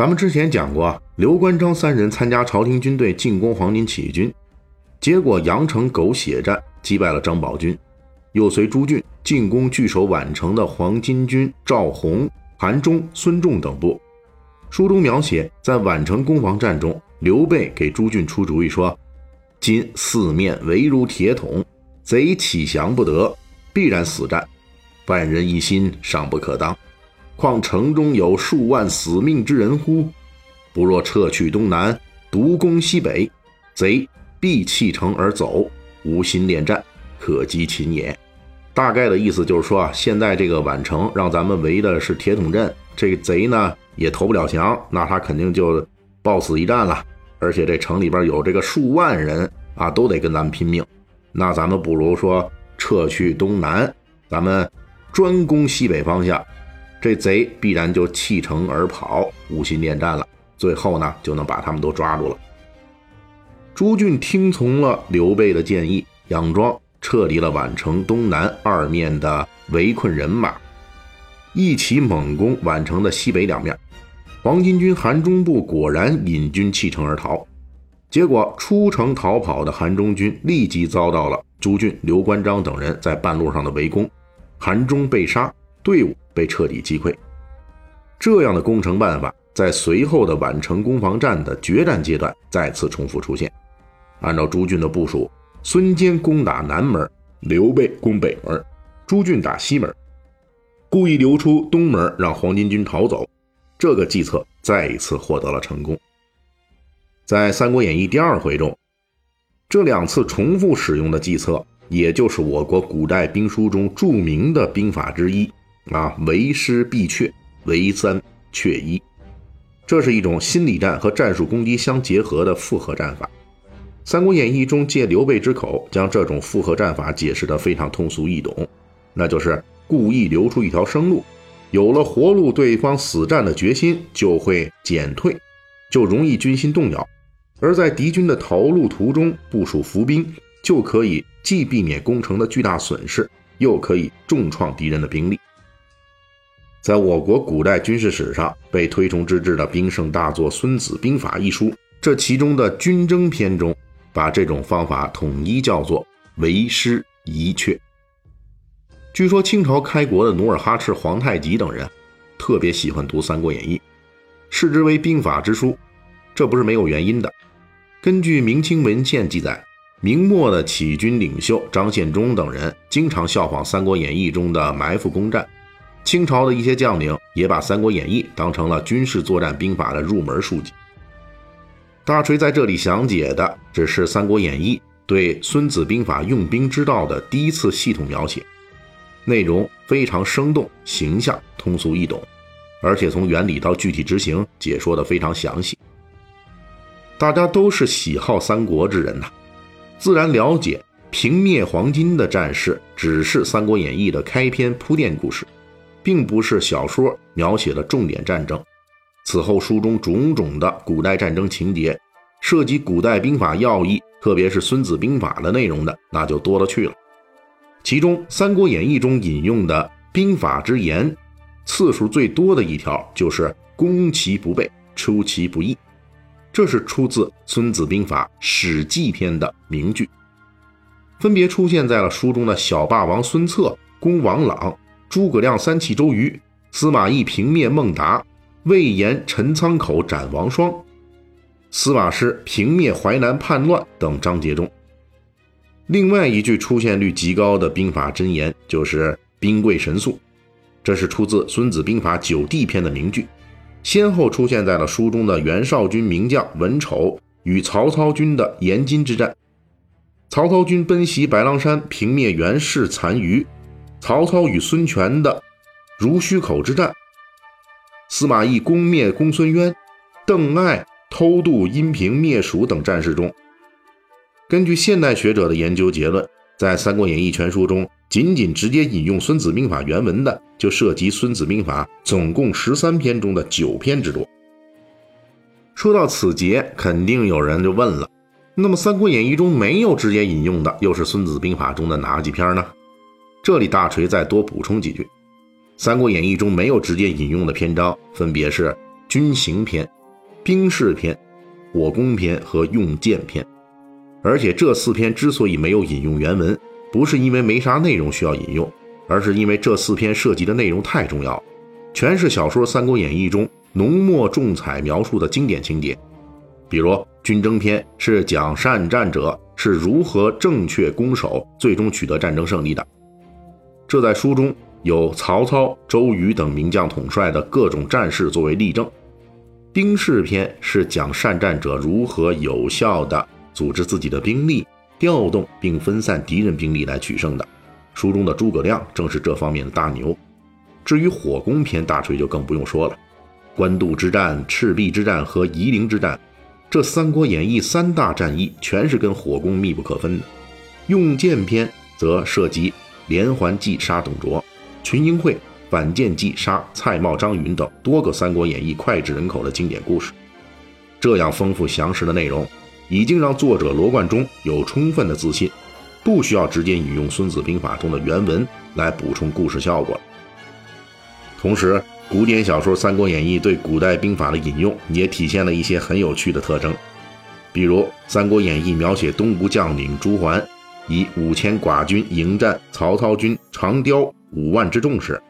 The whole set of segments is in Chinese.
咱们之前讲过，刘关张三人参加朝廷军队进攻黄巾起义军，结果阳城狗血战击败了张宝军，又随朱俊进攻据守宛城的黄巾军赵弘、韩忠、孙仲等部。书中描写，在宛城攻防战中，刘备给朱俊出主意说：“今四面围如铁桶，贼起降不得，必然死战，万人一心，尚不可当。”况城中有数万死命之人乎？不若撤去东南，独攻西北，贼必弃城而走，无心恋战，可击擒也。大概的意思就是说啊，现在这个宛城让咱们围的是铁桶阵，这个贼呢也投不了降，那他肯定就抱死一战了。而且这城里边有这个数万人啊，都得跟咱们拼命。那咱们不如说撤去东南，咱们专攻西北方向。这贼必然就弃城而跑，无心恋战了。最后呢，就能把他们都抓住了。朱俊听从了刘备的建议，佯装撤离了宛城东南二面的围困人马，一起猛攻宛城的西北两面。黄巾军韩忠部果然引军弃城而逃，结果出城逃跑的韩忠军立即遭到了朱俊、刘关张等人在半路上的围攻，韩忠被杀，队伍。被彻底击溃，这样的攻城办法在随后的宛城攻防战的决战阶段再次重复出现。按照朱俊的部署，孙坚攻打南门，刘备攻北门，朱俊打西门，故意留出东门让黄巾军逃走。这个计策再一次获得了成功。在《三国演义》第二回中，这两次重复使用的计策，也就是我国古代兵书中著名的兵法之一。啊，为师必却，为三却一，这是一种心理战和战术攻击相结合的复合战法。《三国演义》中借刘备之口，将这种复合战法解释得非常通俗易懂，那就是故意留出一条生路，有了活路，对方死战的决心就会减退，就容易军心动摇；而在敌军的逃路途中部署伏兵，就可以既避免攻城的巨大损失，又可以重创敌人的兵力。在我国古代军事史上被推崇之至的兵圣大作《孙子兵法》一书，这其中的军争篇中，把这种方法统一叫做“为师一阙”。据说清朝开国的努尔哈赤、皇太极等人特别喜欢读《三国演义》，视之为兵法之书，这不是没有原因的。根据明清文献记载，明末的起义军领袖张献忠等人经常效仿《三国演义》中的埋伏攻战。清朝的一些将领也把《三国演义》当成了军事作战兵法的入门书籍。大锤在这里详解的只是《三国演义》对《孙子兵法》用兵之道的第一次系统描写，内容非常生动、形象、通俗易懂，而且从原理到具体执行解说的非常详细。大家都是喜好三国之人呐，自然了解平灭黄巾的战事只是《三国演义》的开篇铺垫故事。并不是小说描写的重点战争，此后书中种种的古代战争情节，涉及古代兵法要义，特别是《孙子兵法》的内容的，那就多了去了。其中《三国演义》中引用的兵法之言，次数最多的一条就是“攻其不备，出其不意”，这是出自《孙子兵法·史记篇》的名句，分别出现在了书中的小霸王孙策攻王朗。诸葛亮三气周瑜，司马懿平灭孟达，魏延陈仓口斩王双，司马师平灭淮南叛乱等章节中。另外一句出现率极高的兵法真言就是“兵贵神速”，这是出自《孙子兵法·九地篇》的名句，先后出现在了书中的袁绍军名将文丑与曹操军的延津之战，曹操军奔袭白狼山，平灭袁氏残余。曹操与孙权的濡须口之战，司马懿攻灭公孙渊，邓艾偷渡、阴平、灭蜀等战事中。根据现代学者的研究结论，在《三国演义全书》中，仅仅直接引用《孙子兵法》原文的，就涉及《孙子兵法》总共十三篇中的九篇之多。说到此节，肯定有人就问了：那么《三国演义》中没有直接引用的，又是《孙子兵法》中的哪几篇呢？这里大锤再多补充几句：《三国演义》中没有直接引用的篇章，分别是军行篇、兵事篇、火攻篇和用剑篇。而且这四篇之所以没有引用原文，不是因为没啥内容需要引用，而是因为这四篇涉及的内容太重要，全是小说《三国演义》中。浓墨重彩描述的经典情节，比如军争篇是讲善战者是如何正确攻守，最终取得战争胜利的。这在书中有曹操、周瑜等名将统帅的各种战事作为例证。兵事篇是讲善战者如何有效地组织自己的兵力，调动并分散敌人兵力来取胜的。书中的诸葛亮正是这方面的大牛。至于火攻篇，大锤就更不用说了。官渡之战、赤壁之战和夷陵之战，这《三国演义》三大战役全是跟火攻密不可分的。用剑篇则涉及连环计杀董卓、群英会反间计杀蔡瑁、张允等多个《三国演义》脍炙人口的经典故事。这样丰富详实的内容，已经让作者罗贯中有充分的自信，不需要直接引用《孙子兵法》中的原文来补充故事效果。同时，古典小说《三国演义》对古代兵法的引用，也体现了一些很有趣的特征。比如，《三国演义》描写东吴将领朱桓以五千寡军迎战曹操军长雕五万之众时，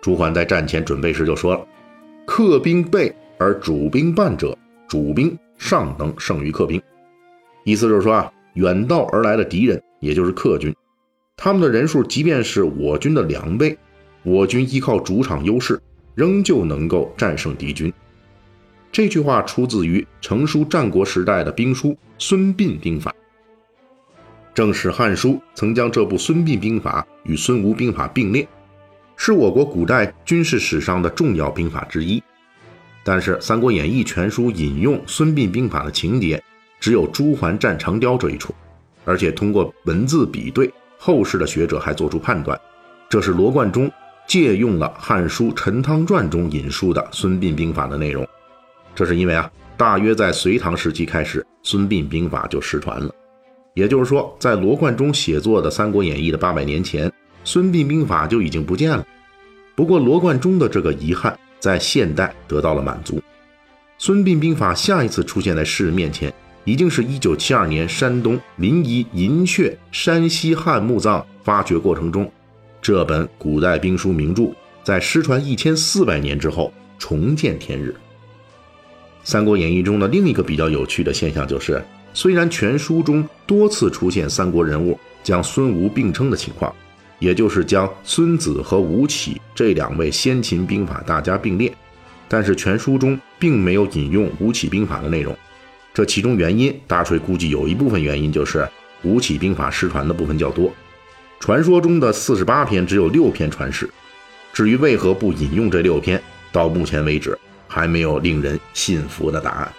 朱桓在战前准备时就说了：“客兵备而主兵半者，主兵尚能胜于客兵。”意思就是说啊，远道而来的敌人，也就是客军，他们的人数即便是我军的两倍。我军依靠主场优势，仍旧能够战胜敌军。这句话出自于成书战国时代的兵书《孙膑兵法》。正史《汉书》曾将这部《孙膑兵法》与《孙吴兵法》并列，是我国古代军事史上的重要兵法之一。但是，《三国演义全书》引用《孙膑兵法》的情节，只有朱桓战长雕这一处，而且通过文字比对，后世的学者还做出判断，这是罗贯中。借用了《汉书·陈汤传》中引述的孙膑兵法的内容，这是因为啊，大约在隋唐时期开始，孙膑兵法就失传了。也就是说，在罗贯中写作的《三国演义》的八百年前，孙膑兵法就已经不见了。不过，罗贯中的这个遗憾在现代得到了满足。孙膑兵法下一次出现在世人面前，已经是一九七二年山东临沂银雀山西汉墓葬发掘过程中。这本古代兵书名著在失传一千四百年之后重见天日。《三国演义》中的另一个比较有趣的现象就是，虽然全书中多次出现三国人物将孙吴并称的情况，也就是将孙子和吴起这两位先秦兵法大家并列，但是全书中并没有引用吴起兵法的内容。这其中原因，大锤估计有一部分原因就是吴起兵法失传的部分较多。传说中的四十八篇只有六篇传世，至于为何不引用这六篇，到目前为止还没有令人信服的答案。